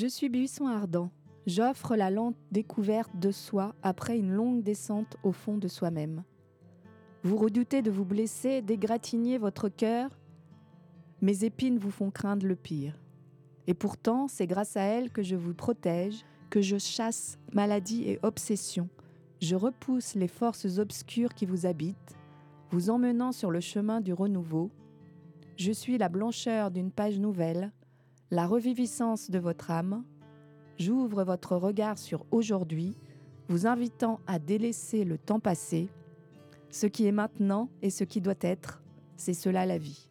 Je suis buisson ardent. J'offre la lente découverte de soi après une longue descente au fond de soi-même. Vous redoutez de vous blesser, d'égratigner votre cœur. Mes épines vous font craindre le pire. Et pourtant, c'est grâce à elles que je vous protège, que je chasse maladie et obsession. Je repousse les forces obscures qui vous habitent, vous emmenant sur le chemin du renouveau. Je suis la blancheur d'une page nouvelle, la reviviscence de votre âme. J'ouvre votre regard sur aujourd'hui, vous invitant à délaisser le temps passé. Ce qui est maintenant et ce qui doit être, c'est cela la vie.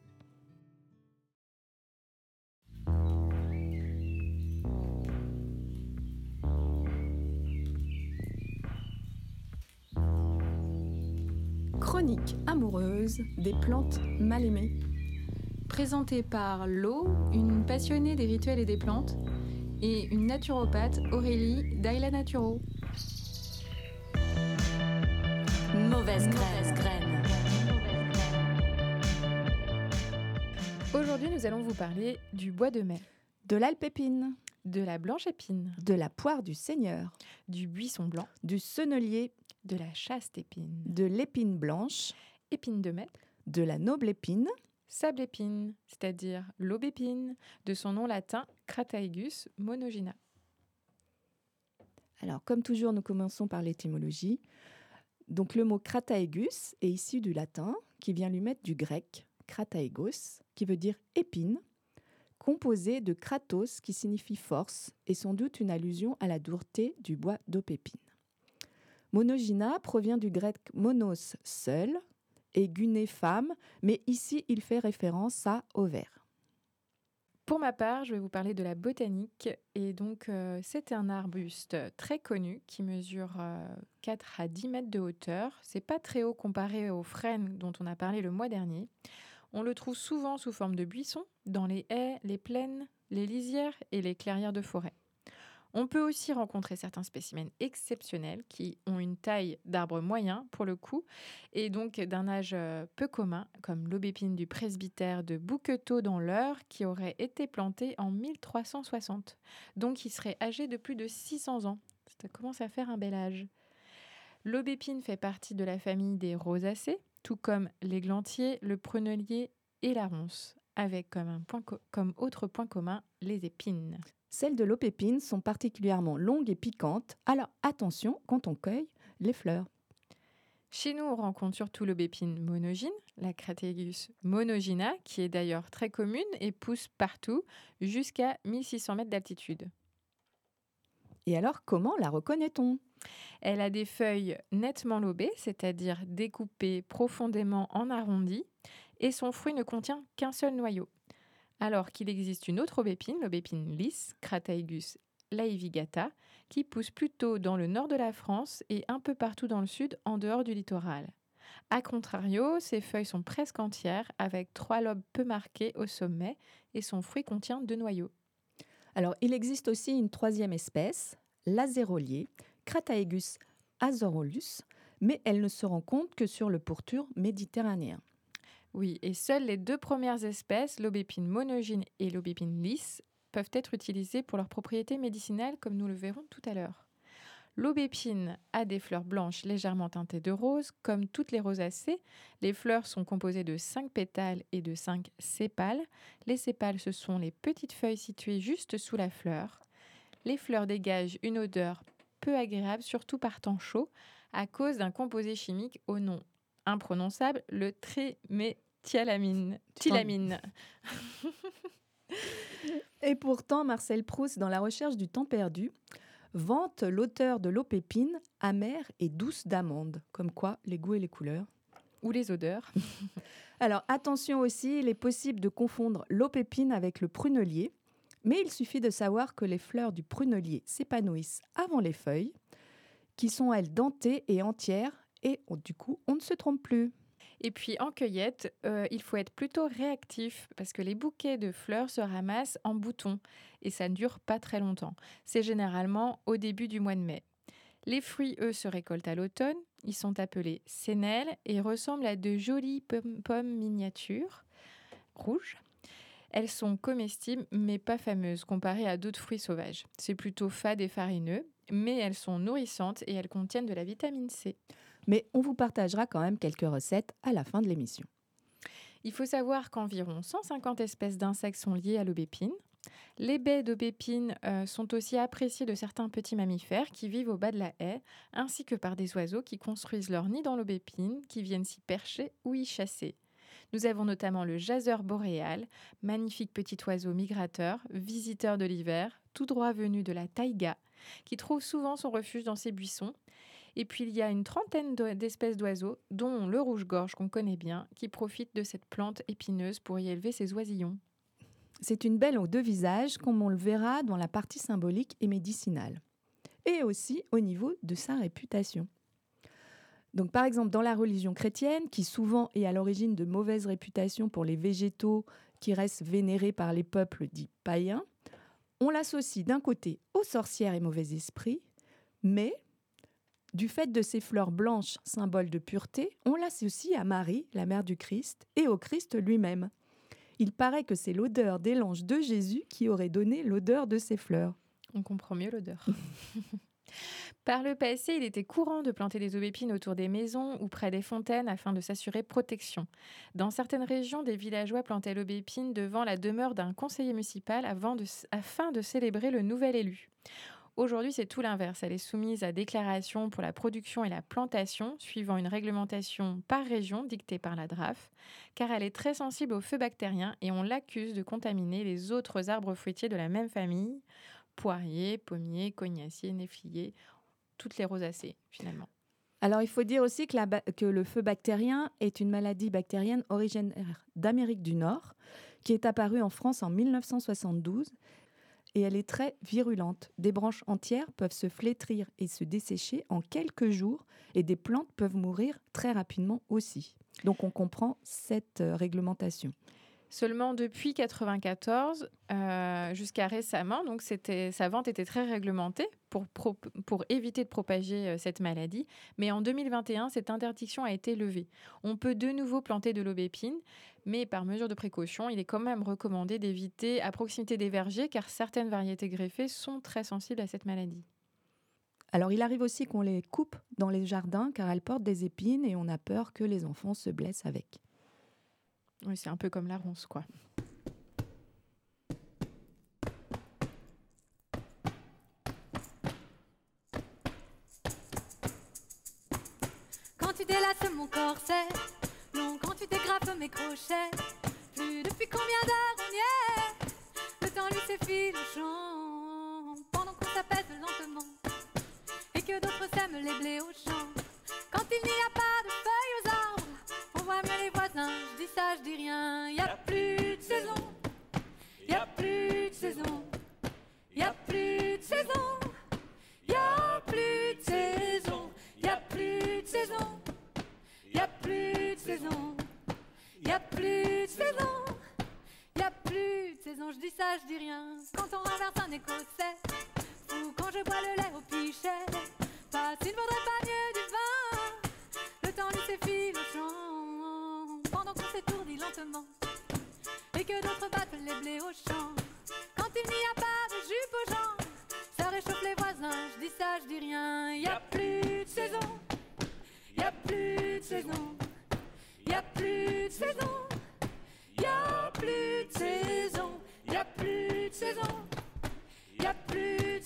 Chronique amoureuse des plantes mal aimées. Présentée par Lo, une passionnée des rituels et des plantes, et une naturopathe, Aurélie d'Aila Naturo. Mauvaise graine. Aujourd'hui, nous allons vous parler du bois de mai, De l'alpépine, de la blanche épine, de la poire du Seigneur, du buisson blanc, du sennelier, de la chaste épine, de l'épine blanche, épine de mai, de la noble épine, sable épine, c'est-à-dire l'aubépine, de son nom latin Crataegus monogina. Alors, comme toujours, nous commençons par l'étymologie. Donc, le mot crataegus est issu du latin, qui vient lui mettre du grec, krataegos, qui veut dire épine, composé de kratos, qui signifie force, et sans doute une allusion à la dureté du bois d'opépine. Monogina provient du grec monos, seul, et femme, mais ici, il fait référence à ovaire. Pour ma part, je vais vous parler de la botanique. Et donc, euh, c'est un arbuste très connu qui mesure euh, 4 à 10 mètres de hauteur. C'est pas très haut comparé aux frênes dont on a parlé le mois dernier. On le trouve souvent sous forme de buisson dans les haies, les plaines, les lisières et les clairières de forêt. On peut aussi rencontrer certains spécimens exceptionnels qui ont une taille d'arbre moyen pour le coup et donc d'un âge euh, peu commun comme l'aubépine du presbytère de Bouquetot dans l'Eure qui aurait été planté en 1360. Donc il serait âgé de plus de 600 ans. Ça commence à faire un bel âge. L'aubépine fait partie de la famille des rosacées, tout comme l'églantier, le prunelier et la ronce, avec comme autre point commun les épines. Celles de l'aubépine sont particulièrement longues et piquantes, alors attention quand on cueille les fleurs. Chez nous, on rencontre surtout l'aubépine monogyne, la Crataegus monogina, qui est d'ailleurs très commune et pousse partout jusqu'à 1600 mètres d'altitude. Et alors comment la reconnaît-on? Elle a des feuilles nettement lobées, c'est-à-dire découpées profondément en arrondis, et son fruit ne contient qu'un seul noyau. Alors qu'il existe une autre aubépine, l'aubépine lisse, Crataegus laevigata, qui pousse plutôt dans le nord de la France et un peu partout dans le sud, en dehors du littoral. A contrario, ses feuilles sont presque entières, avec trois lobes peu marqués au sommet, et son fruit contient deux noyaux. Alors il existe aussi une troisième espèce, l'azérolier, Crataegus azorolus, mais elle ne se rencontre que sur le pourtour méditerranéen. Oui, et seules les deux premières espèces, l'aubépine monogyne et l'aubépine lisse, peuvent être utilisées pour leurs propriétés médicinales, comme nous le verrons tout à l'heure. L'aubépine a des fleurs blanches légèrement teintées de rose, comme toutes les rosacées. Les fleurs sont composées de 5 pétales et de 5 sépales. Les sépales, ce sont les petites feuilles situées juste sous la fleur. Les fleurs dégagent une odeur peu agréable, surtout par temps chaud, à cause d'un composé chimique au nom imprononçable, le Thilamine. Et pourtant, Marcel Proust, dans La recherche du temps perdu, vante l'auteur de l'aubépine amère et douce d'amande, comme quoi les goûts et les couleurs. Ou les odeurs. Alors attention aussi, il est possible de confondre l'aubépine avec le prunelier, mais il suffit de savoir que les fleurs du prunelier s'épanouissent avant les feuilles, qui sont elles dentées et entières, et on- du coup on ne se trompe plus. Et puis en cueillette, euh, il faut être plutôt réactif parce que les bouquets de fleurs se ramassent en bouton et ça ne dure pas très longtemps. C'est généralement au début du mois de mai. Les fruits, eux, se récoltent à l'automne. Ils sont appelés sénelles et ressemblent à de jolies pommes miniatures rouges. Elles sont comestibles mais pas fameuses comparées à d'autres fruits sauvages. C'est plutôt fade et farineux, mais elles sont nourrissantes et elles contiennent de la vitamine C. Mais on vous partagera quand même quelques recettes à la fin de l'émission. Il faut savoir qu'environ 150 espèces d'insectes sont liées à l'aubépine. Les baies d'aubépine euh, sont aussi appréciées de certains petits mammifères qui vivent au bas de la haie, ainsi que par des oiseaux qui construisent leur nid dans l'aubépine, qui viennent s'y percher ou y chasser. Nous avons notamment le jaseur boréal, magnifique petit oiseau migrateur, visiteur de l'hiver, tout droit venu de la taïga, qui trouve souvent son refuge dans ces buissons. Et puis il y a une trentaine d'espèces d'oiseaux, dont le rouge-gorge qu'on connaît bien, qui profitent de cette plante épineuse pour y élever ses oisillons. C'est une belle aux deux visages, comme on le verra dans la partie symbolique et médicinale, et aussi au niveau de sa réputation. Donc, par exemple, dans la religion chrétienne, qui souvent est à l'origine de mauvaises réputations pour les végétaux qui restent vénérés par les peuples dits païens, on l'associe d'un côté aux sorcières et mauvais esprits, mais du fait de ces fleurs blanches, symbole de pureté, on l'associe à Marie, la mère du Christ, et au Christ lui-même. Il paraît que c'est l'odeur des langes de Jésus qui aurait donné l'odeur de ces fleurs. On comprend mieux l'odeur. Par le passé, il était courant de planter des aubépines autour des maisons ou près des fontaines afin de s'assurer protection. Dans certaines régions, des villageois plantaient l'aubépine devant la demeure d'un conseiller municipal afin de célébrer le nouvel élu. Aujourd'hui, c'est tout l'inverse. Elle est soumise à déclaration pour la production et la plantation, suivant une réglementation par région dictée par la DRAF, car elle est très sensible aux feux bactériens et on l'accuse de contaminer les autres arbres fruitiers de la même famille poiriers, pommiers, cognaciers, néfliers toutes les rosacées finalement. Alors il faut dire aussi que, que, le feu bactérien est une maladie bactérienne originaire d'Amérique du Nord qui est apparue en France en 1972 et elle est très virulente. Des branches entières peuvent se flétrir et se dessécher en quelques jours et des plantes peuvent mourir très rapidement aussi. Donc on comprend cette euh, réglementation. Seulement depuis 1994 euh, jusqu'à récemment, donc sa vente était très réglementée pour, pour éviter de propager euh, cette maladie. Mais en 2021, cette interdiction a été levée. On peut de nouveau planter de l'aubépine, mais par mesure de précaution, il est quand même recommandé d'éviter à proximité des vergers car certaines variétés greffées sont très sensibles à cette maladie. Alors il arrive aussi qu'on les coupe dans les jardins car elles portent des épines et on a peur que les enfants se blessent avec. Oui, c'est un peu comme la ronce, quoi. Quand tu délasses mon corset, long quand tu dégrafes mes crochets, plus depuis combien d'heures on y est? Le temps lui s'effile au champ, pendant qu'on s'apaise lentement, et que d'autres sèment les blés au champ. Quand il n'y a pas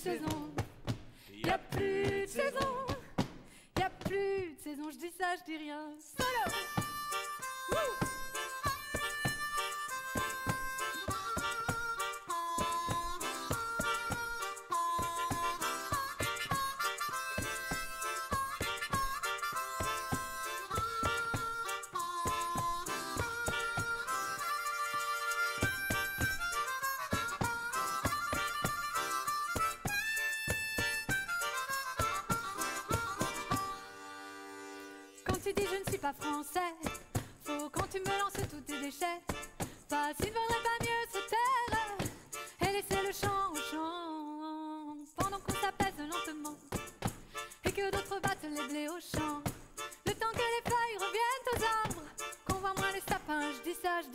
saison. Y a plus de saison, y a plus de saison, je dis ça, je dis rien. Solo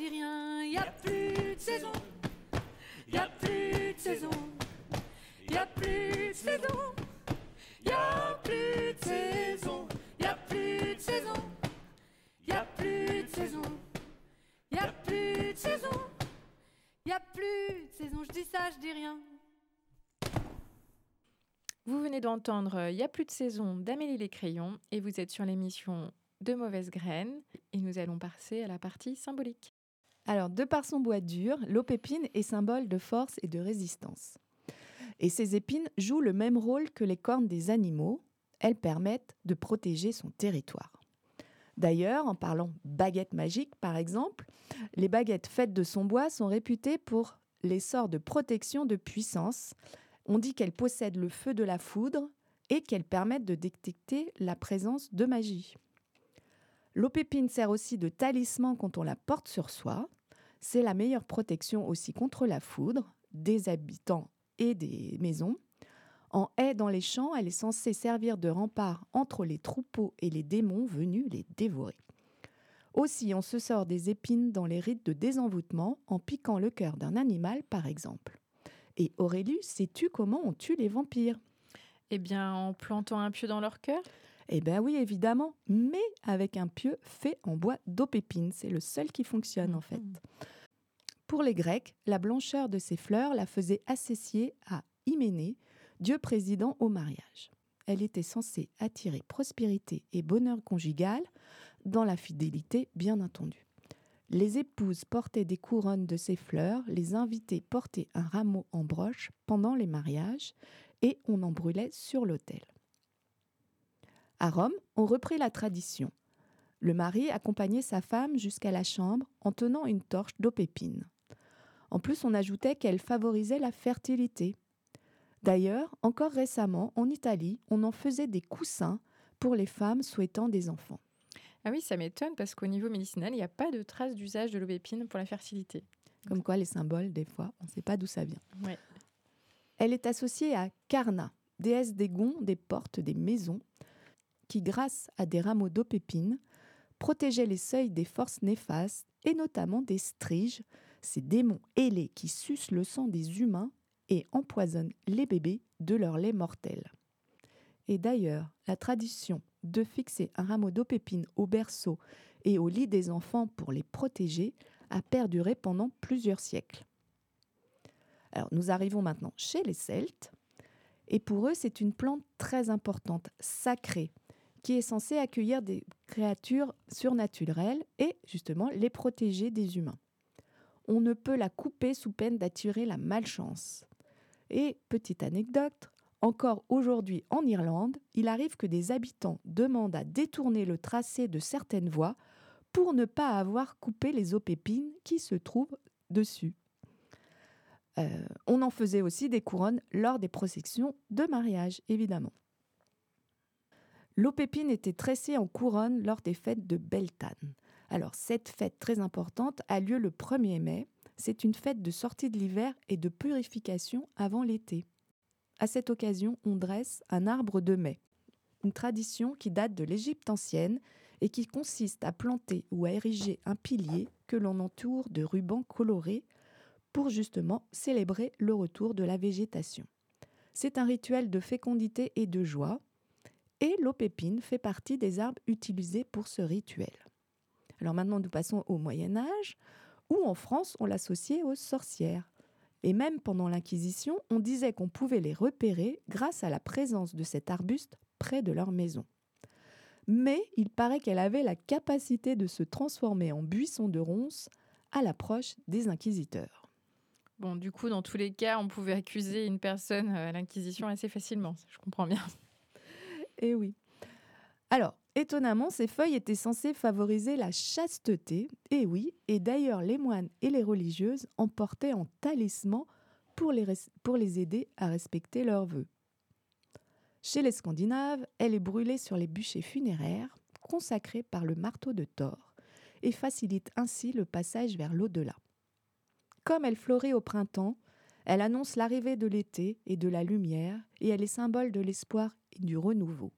de saison. Y a plus de saison. Y a plus de saison. Y a plus de saison. Y a plus de saison. Y a plus de saison. Y a plus de saison. Y a plus de saison. Je dis ça, je dis rien. Vous venez d'entendre euh, Il y a plus de saison d'Amélie Les Crayons et vous êtes sur l'émission De mauvaises graines et nous allons passer à la partie symbolique. Alors, de par son bois dur, l'opépine est symbole de force et de résistance. Et ces épines jouent le même rôle que les cornes des animaux. Elles permettent de protéger son territoire. D'ailleurs, en parlant baguette magique par exemple, les baguettes faites de son bois sont réputées pour les sorts de protection de puissance. On dit qu'elles possèdent le feu de la foudre et qu'elles permettent de détecter la présence de magie. L'opépine sert aussi de talisman quand on la porte sur soi. C'est la meilleure protection aussi contre la foudre des habitants et des maisons. En haie dans les champs, elle est censée servir de rempart entre les troupeaux et les démons venus les dévorer. Aussi, on se sort des épines dans les rites de désenvoûtement en piquant le cœur d'un animal, par exemple. Et Aurélie, sais-tu comment on tue les vampires? Eh bien, en plantant un pieu dans leur cœur? Eh bien oui, évidemment, mais avec un pieu fait en bois d'opépine. C'est le seul qui fonctionne en fait. Mhm. Pour les Grecs, la blancheur de ces fleurs la faisait associer à Hyménée, dieu président au mariage. Elle était censée attirer prospérité et bonheur conjugal, dans la fidélité bien entendu. Les épouses portaient des couronnes de ces fleurs, les invités portaient un rameau en broche pendant les mariages et on en brûlait sur l'autel. À Rome, on reprit la tradition. Le mari accompagnait sa femme jusqu'à la chambre en tenant une torche d'opépine. En plus, on ajoutait qu'elle favorisait la fertilité. D'ailleurs, encore récemment, en Italie, on en faisait des coussins pour les femmes souhaitant des enfants. Ah oui, ça m'étonne parce qu'au niveau médicinal, il n'y a pas de trace d'usage de l'aubépine pour la fertilité. Comme quoi, les symboles, des fois, on ne sait pas d'où ça vient. Ouais. Elle est associée à Karna, déesse des gonds, des portes, des maisons, qui, grâce à des rameaux d'opépine, protégeait les seuils des forces néfastes et notamment des striges, ces démons ailés qui sucent le sang des humains et empoisonnent les bébés de leur lait mortel. Et d'ailleurs, la tradition de fixer un rameau d'opépine au berceau et au lit des enfants pour les protéger a perduré pendant plusieurs siècles. Alors nous arrivons maintenant chez les Celtes, et pour eux c'est une plante très importante, sacrée, qui est censée accueillir des créatures surnaturelles et justement les protéger des humains. On ne peut la couper sous peine d'attirer la malchance. Et petite anecdote, encore aujourd'hui en Irlande, il arrive que des habitants demandent à détourner le tracé de certaines voies pour ne pas avoir coupé les opépines qui se trouvent dessus. Euh, on en faisait aussi des couronnes lors des processions de mariage, évidemment. L'opépine était tressée en couronne lors des fêtes de Beltane. Alors, cette fête très importante a lieu le 1er mai. C'est une fête de sortie de l'hiver et de purification avant l'été. À cette occasion, on dresse un arbre de mai, une tradition qui date de l'Égypte ancienne et qui consiste à planter ou à ériger un pilier que l'on entoure de rubans colorés pour justement célébrer le retour de la végétation. C'est un rituel de fécondité et de joie, et l'opépine fait partie des arbres utilisés pour ce rituel. Alors maintenant, nous passons au Moyen Âge, où en France, on l'associait aux sorcières. Et même pendant l'Inquisition, on disait qu'on pouvait les repérer grâce à la présence de cet arbuste près de leur maison. Mais il paraît qu'elle avait la capacité de se transformer en buisson de ronces à l'approche des inquisiteurs. Bon, du coup, dans tous les cas, on pouvait accuser une personne euh, à l'Inquisition assez facilement. Je comprends bien. Eh oui. Alors, étonnamment, ces feuilles étaient censées favoriser la chasteté. Eh oui, et d'ailleurs, les moines et les religieuses en portaient en talisman pour les, aider à respecter leurs vœux. Chez les Scandinaves, elle est brûlée sur les bûchers funéraires, consacrés par le marteau de Thor, et facilite ainsi le passage vers l'au-delà. Comme elle fleurit au printemps, elle annonce l'arrivée de l'été et de la lumière, et elle est symbole de l'espoir et du renouveau.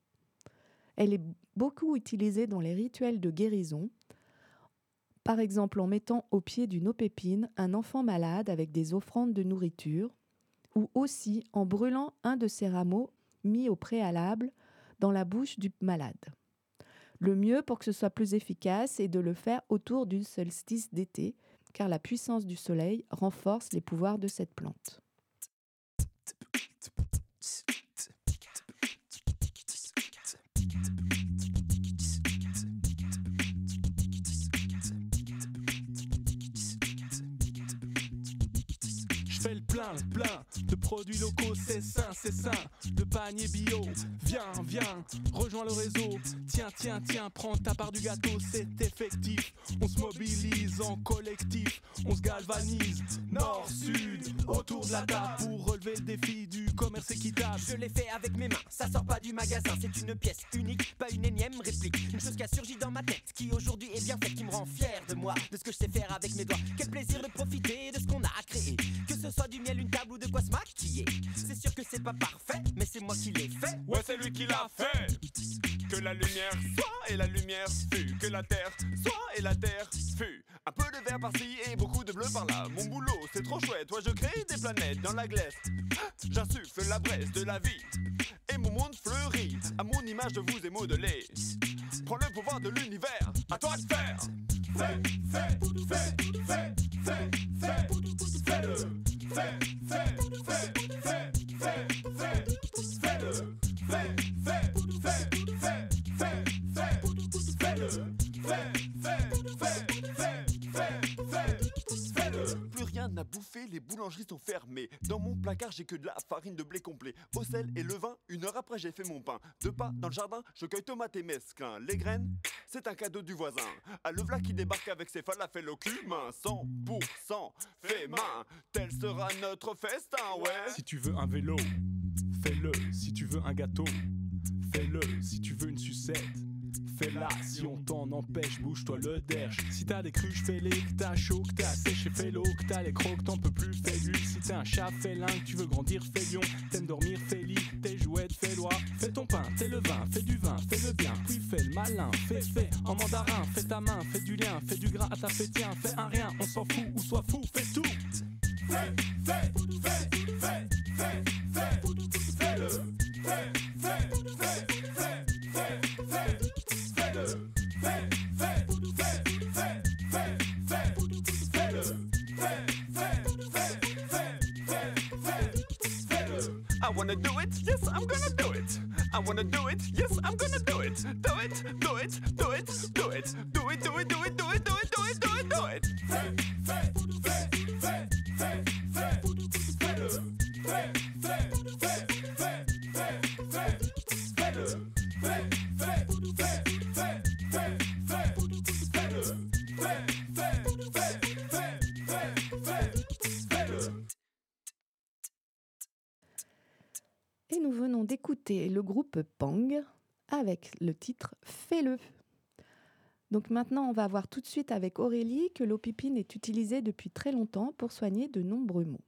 Elle est beaucoup utilisée dans les rituels de guérison, Par exemple en mettant au pied d'une aupépine un enfant malade avec des offrandes de nourriture, ou aussi en brûlant un de ces rameaux mis au préalable dans la bouche du malade. Le mieux pour que ce soit plus efficace est de le faire autour du solstice d'été, car la puissance du soleil renforce les pouvoirs de cette plante. Je fais le plein, le plein produits locaux, c'est sain, c'est sain. Le panier bio, viens, viens, rejoins le réseau. Tiens, tiens, tiens, prends ta part du gâteau, c'est effectif. On se mobilise en collectif, on se galvanise. Nord, sud, autour de la table pour relever le défi du commerce équitable. Je l'ai fait avec mes mains, ça sort pas du magasin, c'est une pièce unique, pas une énième réplique. Une chose qui a surgi dans ma tête, qui aujourd'hui est bien faite, qui me rend fier de moi, de ce que je sais faire avec mes doigts. Quel plaisir de profiter de ce qu'on a créé. Que ce soit du miel, une table ou de quoi se C'est sûr que c'est pas parfait, mais c'est moi qui l'ai fait. Ouais, c'est lui qui l'a fait. Que la lumière soit et la lumière fut. Que la terre soit et la terre fut. Un peu de vert par-ci et beaucoup de bleu par-là. Mon boulot, c'est trop chouette. Toi, je crée des planètes dans la glace. J'insuffle la braise de la vie. Et mon monde fleurit. À mon image, je vous ai modelé. Prends le pouvoir de l'univers. À toi de faire. Fais, fais, fais, fais, fais, les boulangeries sont fermées. Dans mon placard, j'ai que de la farine de blé complet. Au sel et le vin, une heure après, j'ai fait mon pain. Deux pas dans le jardin, je cueille tomates et mesclin. Les graines, c'est un cadeau du voisin. À le v'là qui débarque avec ses falafels au cumin. 100% fait main, tel sera notre festin, ouais. Si tu veux un vélo, fais-le. Si tu veux un gâteau, fais-le. Si tu veux une sucette, fais-la. Si on t'en empêche, bouge-toi le derche. Si t'as des cruches, fais-les. Que t'as chaud, que t'as séché, fais-l'eau. Que t'as les crocs, t'en peux plus, fais-lui. Si t'es un chat, fais-l'un. Que tu veux grandir, fais lion. T'aimes dormir, fais lit. T'es jouette, fais loi. Fais ton pain, t'es le vin, fais du vin, fais le bien. Puis fais le malin, fais, fais. En mandarin, fais ta main, fais du lien. Fais du gras à ta tiens, fais un rien. On s'en fout ou sois fou, fais tout. Fais, fais, fais, fais, I wanna do it, yes, I'm gonna do it. Do it, do it, do d'écouter le groupe Pang avec le titre Fais-le. Donc maintenant, on va voir tout de suite avec Aurélie que l'opipine est utilisée depuis très longtemps pour soigner de nombreux maux.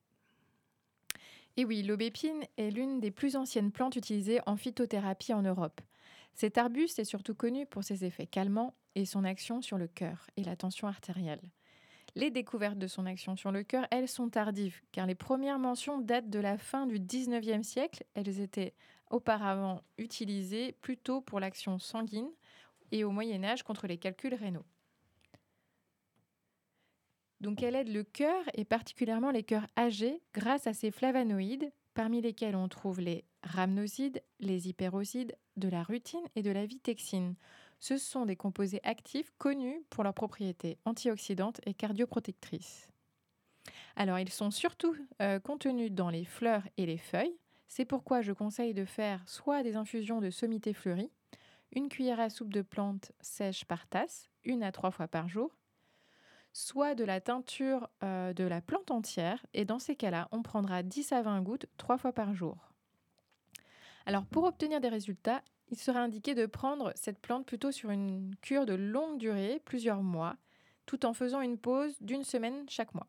Et oui, l'aubépine est l'une des plus anciennes plantes utilisées en phytothérapie en Europe. Cet arbuste est surtout connu pour ses effets calmants et son action sur le cœur et la tension artérielle. Les découvertes de son action sur le cœur, elles sont tardives, car les premières mentions datent de la fin du 19e siècle. Elles étaient auparavant utilisées plutôt pour l'action sanguine et au Moyen Âge contre les calculs rénaux. Donc elle aide le cœur et particulièrement les cœurs âgés grâce à ses flavonoïdes, parmi lesquels on trouve les rhamnosides, les hyperosides, de la rutine et de la vitexine. Ce sont des composés actifs connus pour leurs propriétés antioxydantes et cardioprotectrices. Alors ils sont surtout euh, contenus dans les fleurs et les feuilles. C'est pourquoi je conseille de faire soit des infusions de sommité fleurie, une cuillère à soupe de plantes sèches par tasse, une à trois fois par jour, soit de la teinture euh, de la plante entière, et dans ces cas-là, on prendra 10 à 20 gouttes trois fois par jour. Alors pour obtenir des résultats, il sera indiqué de prendre cette plante plutôt sur une cure de longue durée, plusieurs mois, tout en faisant une pause d'une semaine chaque mois.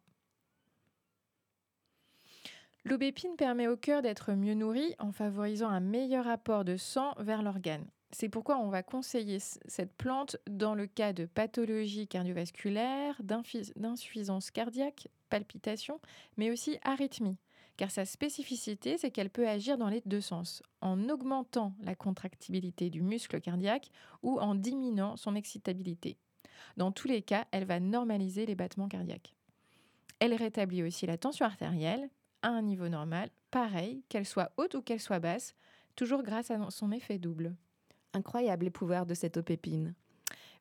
L'aubépine permet au cœur d'être mieux nourri en favorisant un meilleur apport de sang vers l'organe. C'est pourquoi on va conseiller cette plante dans le cas de pathologies cardiovasculaires, d'insuffisance cardiaque, palpitations, mais aussi arythmie. Car sa spécificité, c'est qu'elle peut agir dans les deux sens, en augmentant la contractibilité du muscle cardiaque ou en diminuant son excitabilité. Dans tous les cas, elle va normaliser les battements cardiaques. Elle rétablit aussi la tension artérielle à un niveau normal, pareil, qu'elle soit haute ou qu'elle soit basse, toujours grâce à son effet double. Incroyable les pouvoirs de cette aupépine.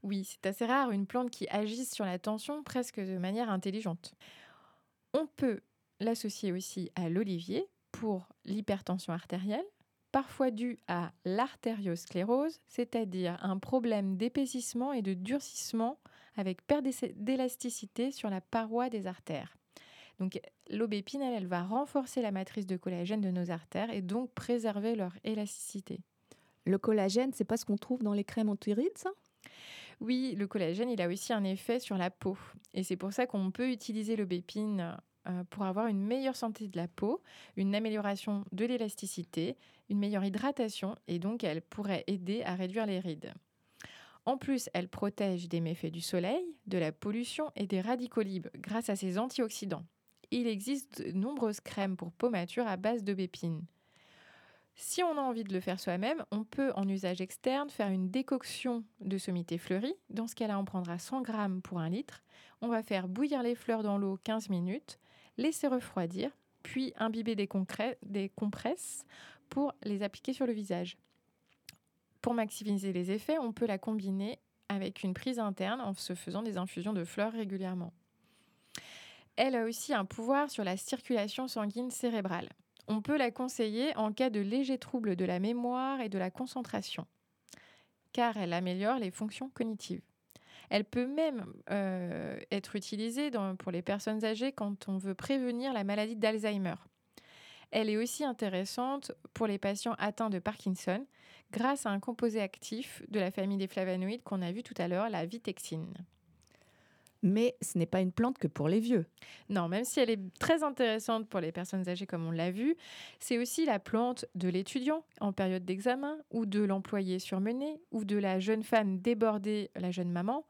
Oui, c'est assez rare une plante qui agisse sur la tension presque de manière intelligente. On peut l'associer aussi à l'olivier pour l'hypertension artérielle, parfois due à l'artériosclérose, c'est-à-dire un problème d'épaississement et de durcissement avec perte d'é- d'élasticité sur la paroi des artères. Donc l'aubépine, elle, elle va renforcer la matrice de collagène de nos artères et donc préserver leur élasticité. Le collagène, c'est pas ce qu'on trouve dans les crèmes anti-rides, ça? Oui, le collagène, il a aussi un effet sur la peau. Et c'est pour ça qu'on peut utiliser l'aubépine euh, pour avoir une meilleure santé de la peau, une amélioration de l'élasticité, une meilleure hydratation, et donc elle pourrait aider à réduire les rides. En plus, elle protège des méfaits du soleil, de la pollution et des radicaux libres grâce à ses antioxydants. Il existe de nombreuses crèmes pour peau mature à base d'aubépine. Si on a envie de le faire soi-même, on peut en usage externe faire une décoction de sommité fleurie. Dans ce cas-là, on prendra 100 grammes pour un litre. On va faire bouillir les fleurs dans l'eau 15 minutes, laisser refroidir, puis imbiber des compresses pour les appliquer sur le visage. Pour maximiser les effets, on peut la combiner avec une prise interne en se faisant des infusions de fleurs régulièrement. Elle a aussi un pouvoir sur la circulation sanguine cérébrale. On peut la conseiller en cas de légers troubles de la mémoire et de la concentration, car elle améliore les fonctions cognitives. Elle peut même euh, être utilisée pour les personnes âgées quand on veut prévenir la maladie d'Alzheimer. Elle est aussi intéressante pour les patients atteints de Parkinson grâce à un composé actif de la famille des flavonoïdes qu'on a vu tout à l'heure, la vitexine. Mais ce n'est pas une plante que pour les vieux. Non, même si elle est très intéressante pour les personnes âgées comme on l'a vu, c'est aussi la plante de l'étudiant en période d'examen ou de l'employé surmené ou de la jeune femme débordée, la jeune maman,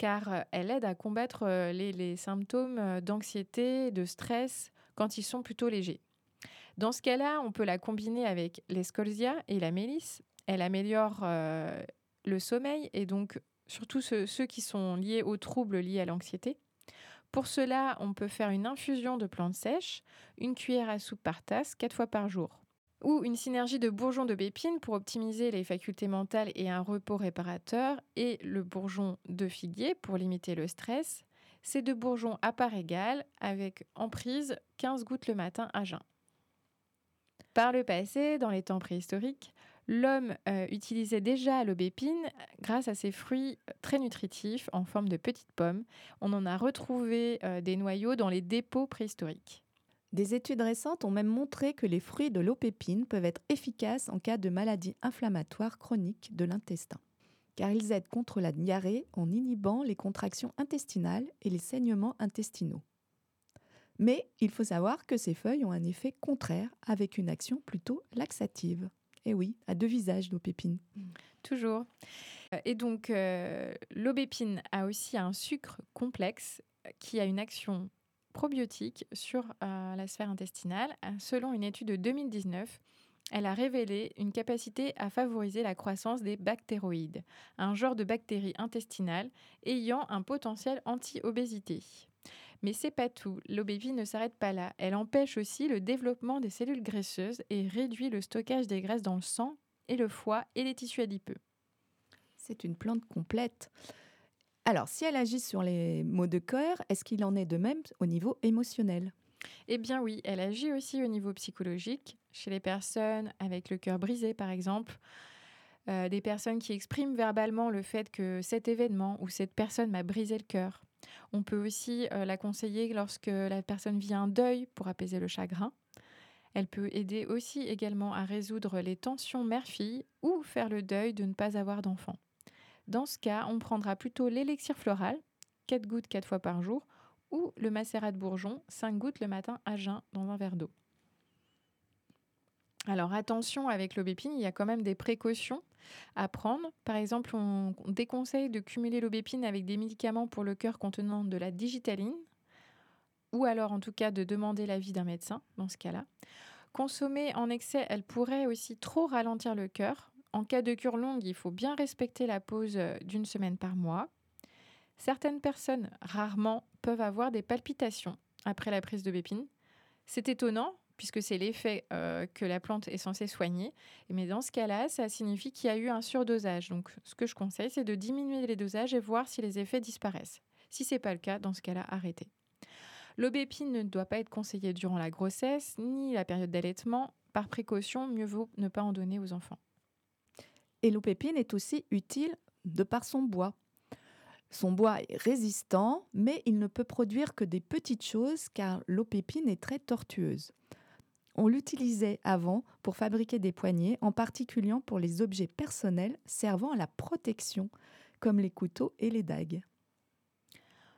car euh, elle aide à combattre euh, les, symptômes euh, d'anxiété, de stress quand ils sont plutôt légers. Dans ce cas-là, on peut la combiner avec l'escolzia et la mélisse. Elle améliore le sommeil et donc surtout ceux, qui sont liés aux troubles liés à l'anxiété. Pour cela, on peut faire une infusion de plantes sèches, une cuillère à soupe par tasse, quatre fois par jour. Ou une synergie de bourgeons de bépine pour optimiser les facultés mentales et un repos réparateur, et le bourgeon de figuier pour limiter le stress. Ces deux bourgeons à part égale, avec en prise 15 gouttes le matin à jeun. Par le passé, dans les temps préhistoriques, l'homme euh, utilisait déjà l'aubépine grâce à ses fruits très nutritifs en forme de petites pommes. On en a retrouvé euh, des noyaux dans les dépôts préhistoriques. Des études récentes ont même montré que les fruits de l'aupépine peuvent être efficaces en cas de maladie inflammatoire chronique de l'intestin, car ils aident contre la diarrhée en inhibant les contractions intestinales et les saignements intestinaux. Mais il faut savoir que ces feuilles ont un effet contraire avec une action plutôt laxative. Et oui, à deux visages l'aupépine. Toujours. Euh, Et donc, euh, l'aubépine a aussi un sucre complexe qui a une action probiotique sur euh, la sphère intestinale. Euh, Selon une étude de 2019, elle a révélé une capacité à favoriser la croissance des bactéroïdes, un genre de bactéries intestinales ayant un potentiel anti-obésité. Mais c'est pas tout. L'aubépine ne s'arrête pas là. Elle empêche aussi le développement des cellules graisseuses et réduit le stockage des graisses dans le sang et le foie et les tissus adipeux. C'est une plante complète. Alors, si elle agit sur les maux de cœur, est-ce qu'il en est de même au niveau émotionnel? Eh bien oui, elle agit aussi au niveau psychologique, chez les personnes avec le cœur brisé par exemple, euh, des personnes qui expriment verbalement le fait que cet événement ou cette personne m'a brisé le cœur. On peut aussi euh, la conseiller lorsque la personne vit un deuil pour apaiser le chagrin. Elle peut aider aussi également à résoudre les tensions mère-fille ou faire le deuil de ne pas avoir d'enfant. Dans ce cas, on prendra plutôt l'élixir floral, 4 gouttes 4 fois par jour, ou le macérat de bourgeon, 5 gouttes le matin à jeun dans un verre d'eau. Alors attention avec l'aubépine, il y a quand même des précautions. À prendre. Par exemple, on déconseille de cumuler l'aubépine avec des médicaments pour le cœur contenant de la digitaline, ou alors en tout cas de demander l'avis d'un médecin dans ce cas-là. Consommée en excès, elle pourrait aussi trop ralentir le cœur. En cas de cure longue, il faut bien respecter la pause euh, d'une semaine par mois. Certaines personnes, rarement, peuvent avoir des palpitations après la prise de bépine. C'est étonnant puisque c'est l'effet euh, que la plante est censée soigner. Mais dans ce cas-là, ça signifie qu'il y a eu un surdosage. Donc ce que je conseille, c'est de diminuer les dosages et voir si les effets disparaissent. Si ce n'est pas le cas, dans ce cas-là, arrêtez. L'aubépine ne doit pas être conseillée durant la grossesse ni la période d'allaitement. Par précaution, mieux vaut ne pas en donner aux enfants. Et l'aubépine est aussi utile de par son bois. Son bois est résistant, mais il ne peut produire que des petites choses car l'aubépine est très tortueuse. On l'utilisait avant pour fabriquer des poignées, en particulier pour les objets personnels servant à la protection, comme les couteaux et les dagues.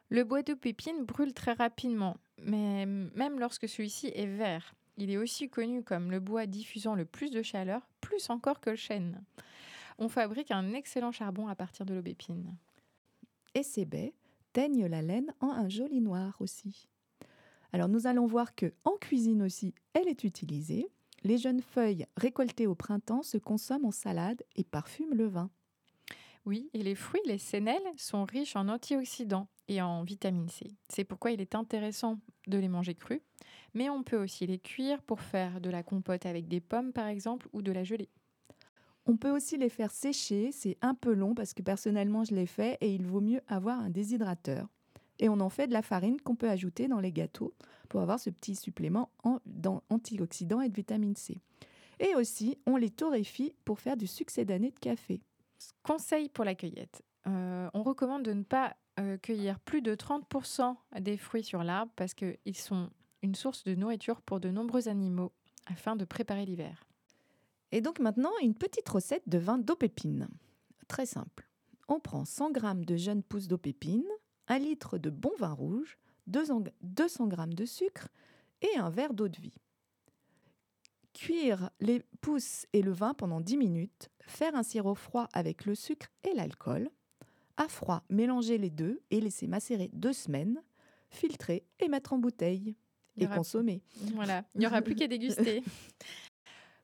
Le bois d'aubépine brûle très rapidement, mais même lorsque celui-ci est vert. Il est aussi connu comme le bois diffusant le plus de chaleur, plus encore que le chêne. On fabrique un excellent charbon à partir de l'aubépine et ses baies teignent la laine en un joli noir aussi. Alors nous allons voir que en cuisine aussi, elle est utilisée. Les jeunes feuilles récoltées au printemps se consomment en salade et parfument le vin. Oui, et les fruits, les sénelles, sont riches en antioxydants et en vitamine C. C'est pourquoi il est intéressant de les manger crus, mais on peut aussi les cuire pour faire de la compote avec des pommes par exemple ou de la gelée. On peut aussi les faire sécher, c'est un peu long parce que personnellement je l'ai fait et il vaut mieux avoir un déshydrateur. Et on en fait de la farine qu'on peut ajouter dans les gâteaux pour avoir ce petit supplément en, antioxydants et de vitamine C. Et aussi, on les torréfie pour faire du succès d'année de café. Conseil pour la cueillette. Euh, on recommande de ne pas euh, cueillir plus de 30% des fruits sur l'arbre parce qu'ils sont une source de nourriture pour de nombreux animaux afin de préparer l'hiver. Et donc maintenant, une petite recette de vin d'aubépine. Très simple. On prend 100 g de jeunes pousses d'aubépine, 1 litre de bon vin rouge, 200 g de sucre et un verre d'eau de vie. Cuire les pousses et le vin pendant 10 minutes, faire un sirop froid avec le sucre et l'alcool. À froid, mélanger les deux et laisser macérer deux semaines, filtrer et mettre en bouteille et consommer. Voilà, il n'y aura plus qu'à déguster.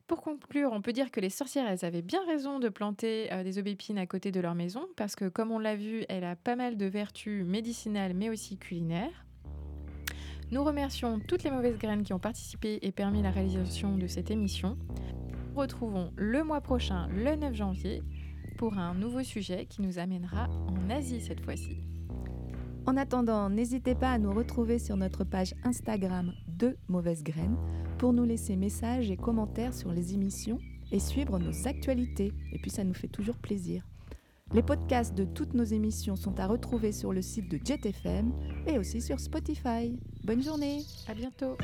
Pour conclure, on peut dire que les sorcières, avaient bien raison de planter euh, des aubépines à côté de leur maison, parce que comme on l'a vu, elle a pas mal de vertus médicinales, mais aussi culinaires. Nous remercions toutes les mauvaises graines qui ont participé et permis la réalisation de cette émission. Nous retrouvons le mois prochain, le 9 janvier, pour un nouveau sujet qui nous amènera en Asie cette fois-ci. En attendant, n'hésitez pas à nous retrouver sur notre page Instagram de Mauvaises Graines pour nous laisser messages et commentaires sur les émissions et suivre nos actualités. Et puis ça nous fait toujours plaisir. Les podcasts de toutes nos émissions sont à retrouver sur le site de JetFM et aussi sur Spotify. Bonne journée. À bientôt.